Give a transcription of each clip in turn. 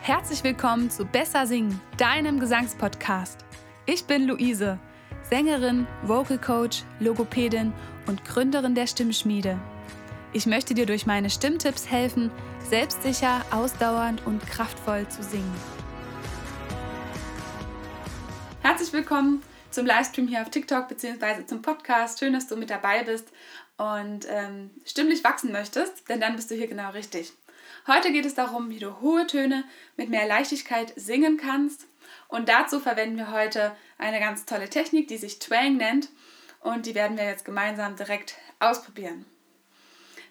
Herzlich willkommen zu Besser Singen, deinem Gesangspodcast. Ich bin Luise, Sängerin, Vocal Coach, Logopädin und Gründerin der Stimmschmiede. Ich möchte dir durch meine Stimmtipps helfen, selbstsicher, ausdauernd und kraftvoll zu singen. Herzlich willkommen zum Livestream hier auf TikTok bzw. zum Podcast. Schön, dass du mit dabei bist und ähm, stimmlich wachsen möchtest, denn dann bist du hier genau richtig. Heute geht es darum, wie du hohe Töne mit mehr Leichtigkeit singen kannst. Und dazu verwenden wir heute eine ganz tolle Technik, die sich Twang nennt. Und die werden wir jetzt gemeinsam direkt ausprobieren.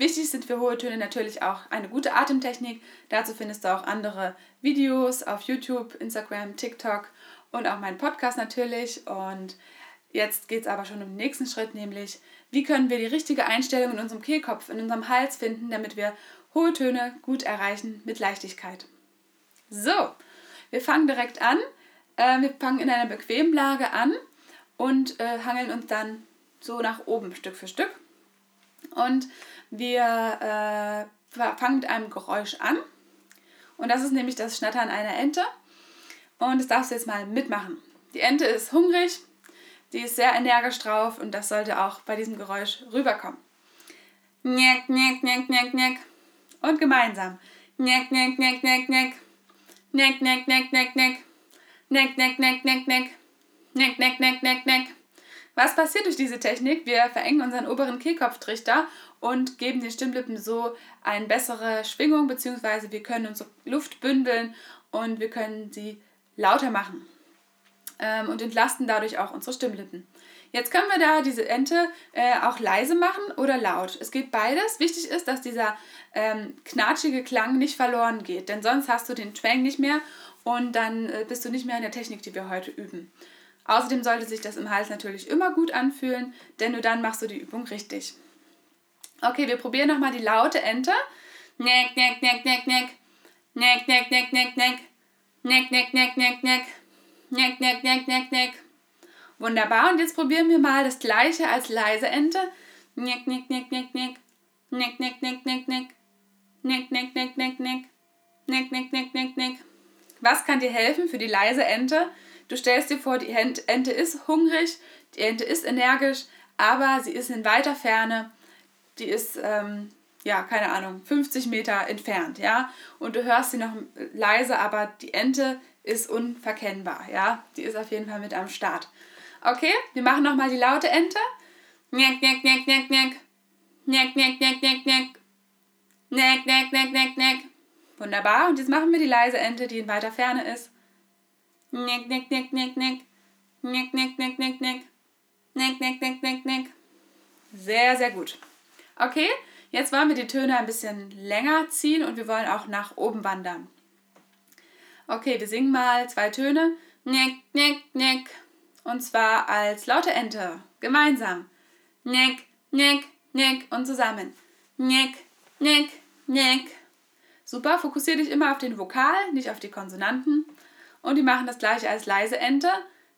Wichtig sind für hohe Töne natürlich auch eine gute Atemtechnik. Dazu findest du auch andere Videos auf YouTube, Instagram, TikTok und auch meinen Podcast natürlich. Und jetzt geht es aber schon um den nächsten Schritt, nämlich wie können wir die richtige Einstellung in unserem Kehlkopf, in unserem Hals finden, damit wir hohe Töne gut erreichen mit Leichtigkeit. So, wir fangen direkt an. Äh, wir fangen in einer bequemen Lage an und äh, hangeln uns dann so nach oben Stück für Stück. Und wir äh, fangen mit einem Geräusch an. Und das ist nämlich das Schnattern einer Ente. Und das darfst du jetzt mal mitmachen. Die Ente ist hungrig, die ist sehr energisch drauf und das sollte auch bei diesem Geräusch rüberkommen. Njeck, njeck, njeck, njeck, njeck und gemeinsam. Neck, neck, neck, neck, neck. Neck, neck, neck, neck, neck. Neck, neck, neck, neck, neck. Neck, neck, neck, neck, neck. Was passiert durch diese Technik? Wir verengen unseren oberen Kehlkopftrichter und geben den Stimmlippen so eine bessere Schwingung, beziehungsweise wir können unsere Luft bündeln und wir können sie lauter machen ähm, und entlasten dadurch auch unsere Stimmlippen. Jetzt können wir da diese Ente äh, auch leise machen oder laut. Es geht beides. Wichtig ist, dass dieser ähm, knatschige Klang nicht verloren geht, denn sonst hast du den Twang nicht mehr und dann äh, bist du nicht mehr in der Technik, die wir heute üben. Außerdem sollte sich das im Hals natürlich immer gut anfühlen, denn nur dann machst du die Übung richtig. Okay, wir probieren nochmal die laute Ente. Neck, neck, neck, neck, neck. Neck, neck, neck, neck, neck. Neck, neck, neck, neck, neck. Neck, neck, neck, neck, neck. Wunderbar. Und jetzt probieren wir mal das gleiche als leise Ente. Neck, neck, neck, neck, neck. Neck, neck, neck, neck, neck. Neck, neck, neck, neck, neck. Neck, neck, neck, neck, neck. Was kann dir helfen für die leise Ente? Du stellst dir vor, die Ente ist hungrig, die Ente ist energisch, aber sie ist in weiter Ferne. Die ist, ähm, ja, keine Ahnung, 50 Meter entfernt, ja. Und du hörst sie noch leise, aber die Ente ist unverkennbar, ja. Die ist auf jeden Fall mit am Start. Okay, wir machen nochmal die laute Ente. Neck, neck, neck, neck, neck. Neck, neck, neck, neck, neck. Neck, neck, neck, neck, neck. Wunderbar. Und jetzt machen wir die leise Ente, die in weiter Ferne ist. Neck, neck, neck, neck, neck. Neck, neck, neck, neck, neck. Neck, neck, neck, neck, neck. Sehr, sehr gut. Okay, jetzt wollen wir die Töne ein bisschen länger ziehen und wir wollen auch nach oben wandern. Okay, wir singen mal zwei Töne. Neck, neck, neck. Und zwar als laute Ente. Gemeinsam. Neck, neck, neck und zusammen. Neck, neck, neck. Super, fokussiere dich immer auf den Vokal, nicht auf die Konsonanten. Und die machen das gleiche als leise Ente.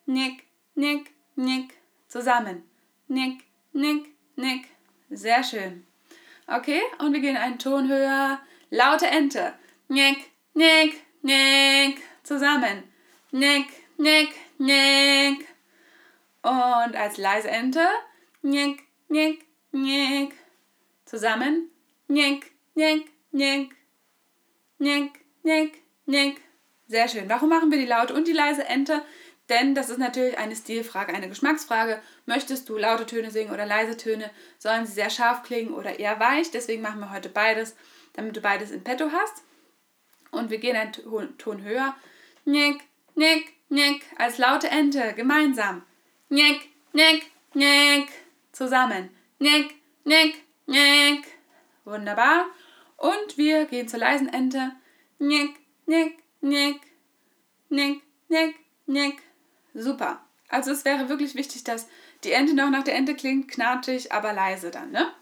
Nick, nick, nick. Zusammen. Nick, nick, nick. Sehr schön. Okay, und wir gehen einen Ton höher. Laute Ente. Nick, nick, nick. Zusammen. Nick, nick, nick. Und als leise Ente, nick, nick, nick. Zusammen, nick, nick, nick. Nick, nick, nick. Sehr schön. Warum machen wir die laute und die leise Ente? Denn das ist natürlich eine Stilfrage, eine Geschmacksfrage. Möchtest du laute Töne singen oder leise Töne? Sollen sie sehr scharf klingen oder eher weich? Deswegen machen wir heute beides, damit du beides in petto hast. Und wir gehen einen Ton höher. Nick, nick, nick. Als laute Ente, gemeinsam. Nick, nick, nick. Zusammen. Nick, nick, nick. Wunderbar. Und wir gehen zur leisen Ente. Nick, nick, nick. Nick, nick, nick. Super. Also es wäre wirklich wichtig, dass die Ente noch nach der Ente klingt, knatschig, aber leise dann, ne?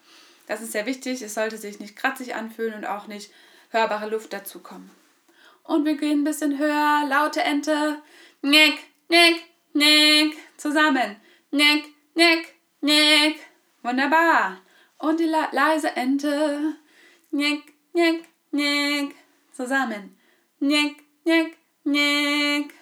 Das ist sehr wichtig. Es sollte sich nicht kratzig anfühlen und auch nicht hörbare Luft dazukommen. Und wir gehen ein bisschen höher. Laute Ente. Nick, nick, nick. Zusammen. Nick, nick, nick. Wunderbar. Und die leise Ente. Nick, nick, nick. Zusammen. Nick, nick, nick.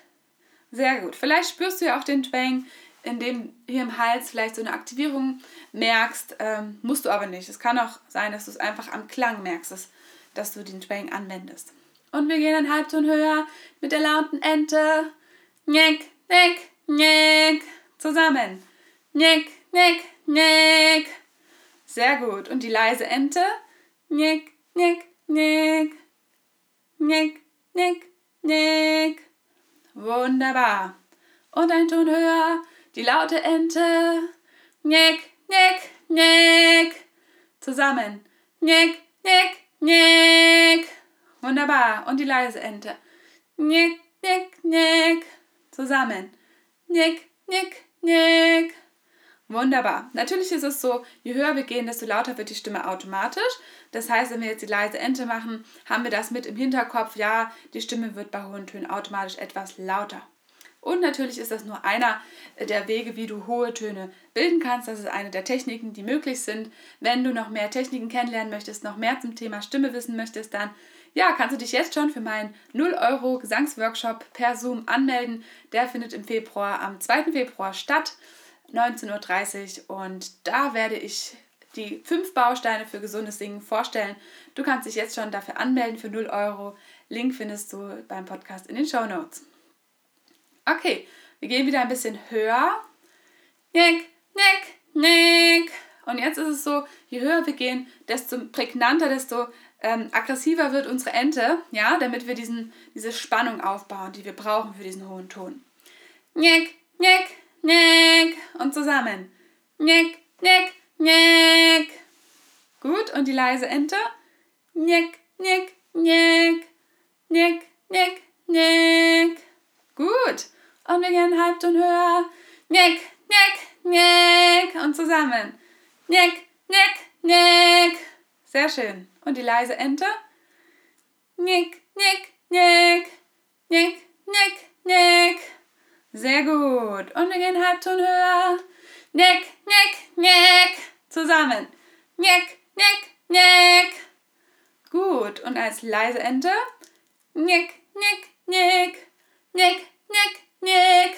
Sehr gut. Vielleicht spürst du ja auch den Twang, indem hier im Hals vielleicht so eine Aktivierung merkst. Ähm, musst du aber nicht. Es kann auch sein, dass du es einfach am Klang merkst, dass du den Twang anwendest. Und wir gehen einen Halbton höher mit der lauten Ente. Nick, nick, nick. Zusammen. Nick, nick, nick. Sehr gut. Und die leise Ente. Nick, nick, nick. Nick, nick, nick. Wunderbar. Und ein Ton höher. Die laute Ente. Nick, nick, nick. Zusammen. Nick, nick, nick. Wunderbar. Und die leise Ente. Nick, nick, nick. Zusammen. Nick, nick, nick. Wunderbar. Natürlich ist es so, je höher wir gehen, desto lauter wird die Stimme automatisch. Das heißt, wenn wir jetzt die leise Ente machen, haben wir das mit im Hinterkopf. Ja, die Stimme wird bei hohen Tönen automatisch etwas lauter. Und natürlich ist das nur einer der Wege, wie du hohe Töne bilden kannst. Das ist eine der Techniken, die möglich sind. Wenn du noch mehr Techniken kennenlernen möchtest, noch mehr zum Thema Stimme wissen möchtest, dann ja, kannst du dich jetzt schon für meinen 0 Euro Gesangsworkshop per Zoom anmelden. Der findet im Februar, am 2. Februar statt. 19.30 Uhr und da werde ich die fünf Bausteine für gesundes Singen vorstellen. Du kannst dich jetzt schon dafür anmelden für 0 Euro. Link findest du beim Podcast in den Show Notes. Okay, wir gehen wieder ein bisschen höher. Nick, nick, nick. Und jetzt ist es so, je höher wir gehen, desto prägnanter, desto ähm, aggressiver wird unsere Ente, ja, damit wir diesen, diese Spannung aufbauen, die wir brauchen für diesen hohen Ton. Nick, nick, nick und zusammen. Nick, nick, nick. Gut, und die leise Ente. Nick, nick, nick. Nick, nick, nick. Gut. Und wir gehen Halbton höher. Nick, nick, nick. Und zusammen. Nick, nick, nick. Sehr schön. Und die leise Ente. Nick, nick, nick. Nick, nick, nick. Sehr gut. Und wir gehen Halbton höher. Nick, nick, nick. Zusammen. Nick, nick, nick. Gut. Und als leise Ente. Nick, nick, nick. Nick, nick, nick.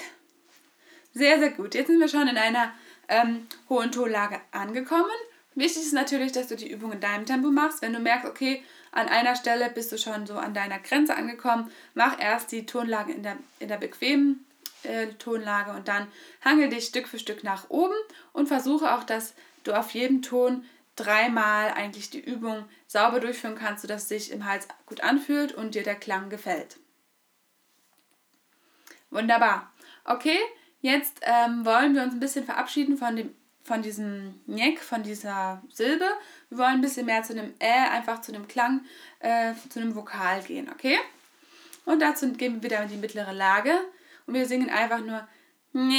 Sehr, sehr gut. Jetzt sind wir schon in einer ähm, hohen Tonlage angekommen. Wichtig ist natürlich, dass du die Übung in deinem Tempo machst. Wenn du merkst, okay, an einer Stelle bist du schon so an deiner Grenze angekommen, mach erst die Tonlage in der, in der bequemen äh, Tonlage und dann hangel dich Stück für Stück nach oben und versuche auch, dass du auf jedem Ton dreimal eigentlich die Übung sauber durchführen kannst, sodass es sich im Hals gut anfühlt und dir der Klang gefällt. Wunderbar. Okay, jetzt ähm, wollen wir uns ein bisschen verabschieden von, dem, von diesem Nick, von dieser Silbe. Wir wollen ein bisschen mehr zu einem Ä, einfach zu einem Klang, äh, zu einem Vokal gehen, okay? Und dazu gehen wir wieder in die mittlere Lage und wir singen einfach nur. Und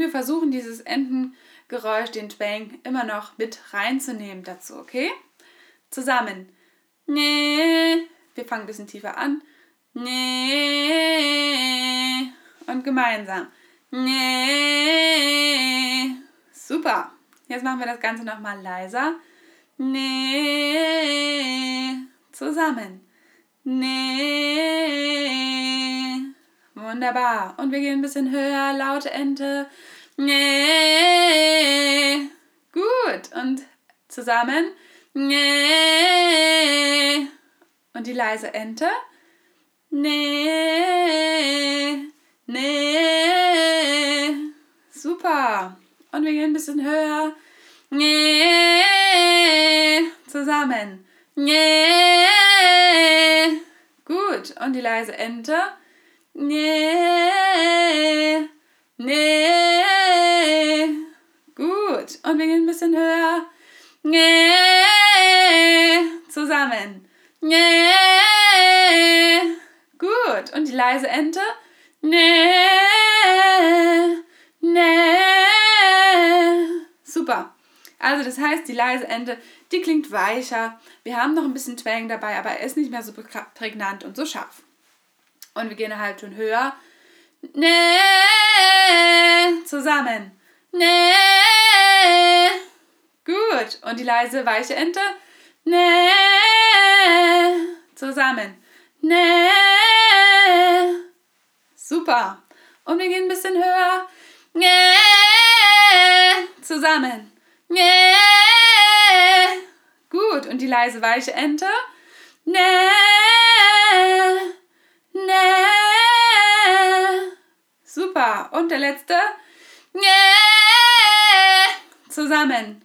wir versuchen dieses Entengeräusch, den Twang, immer noch mit reinzunehmen dazu, okay? Zusammen. Wir fangen ein bisschen tiefer an. Und gemeinsam. Super. Jetzt machen wir das Ganze nochmal leiser. Zusammen. Wunderbar. Und wir gehen ein bisschen höher. Laute Ente. Gut. Und zusammen. Und die leise Ente. Nee. Nee. Super. Und wir gehen ein bisschen höher. Nee. Zusammen. Nee. Gut. Und die leise Ente. Nee. Nee. Gut. Und wir gehen ein bisschen höher. Nee. Zusammen. Nee. Die leise Ente. Nee. Nee. Super. Also das heißt, die leise Ente, die klingt weicher. Wir haben noch ein bisschen Twang dabei, aber er ist nicht mehr so prägnant und so scharf. Und wir gehen eine Halbton höher. Nee. Zusammen. Nee. Gut. Und die leise, weiche Ente. Nee. zusammen. Nee. Super. Und wir gehen ein bisschen höher. Zusammen. Gut. Und die leise weiche Ente. Super. Und der letzte. Zusammen.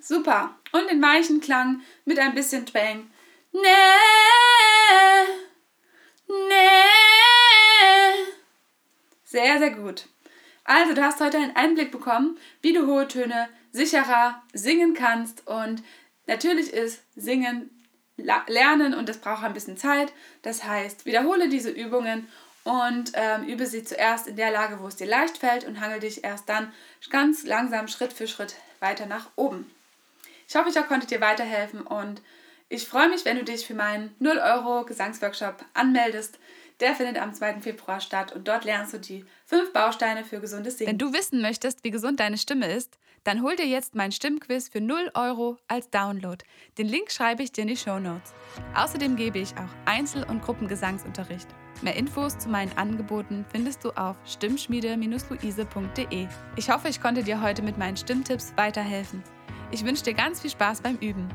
Super. Und den weichen Klang mit ein bisschen Twang. Nee. Sehr, sehr gut. Also, du hast heute einen Einblick bekommen, wie du hohe Töne sicherer singen kannst. Und natürlich ist Singen lernen und das braucht ein bisschen Zeit. Das heißt, wiederhole diese Übungen und ähm, übe sie zuerst in der Lage, wo es dir leicht fällt und hangel dich erst dann ganz langsam Schritt für Schritt weiter nach oben. Ich hoffe, ich konnte dir weiterhelfen und ich freue mich, wenn du dich für meinen 0 Euro Gesangsworkshop anmeldest. Der findet am 2. Februar statt und dort lernst du die fünf Bausteine für gesundes Singen. Wenn du wissen möchtest, wie gesund deine Stimme ist, dann hol dir jetzt mein Stimmquiz für 0 Euro als Download. Den Link schreibe ich dir in die Show Notes. Außerdem gebe ich auch Einzel- und Gruppengesangsunterricht. Mehr Infos zu meinen Angeboten findest du auf stimmschmiede-luise.de. Ich hoffe, ich konnte dir heute mit meinen Stimmtipps weiterhelfen. Ich wünsche dir ganz viel Spaß beim Üben.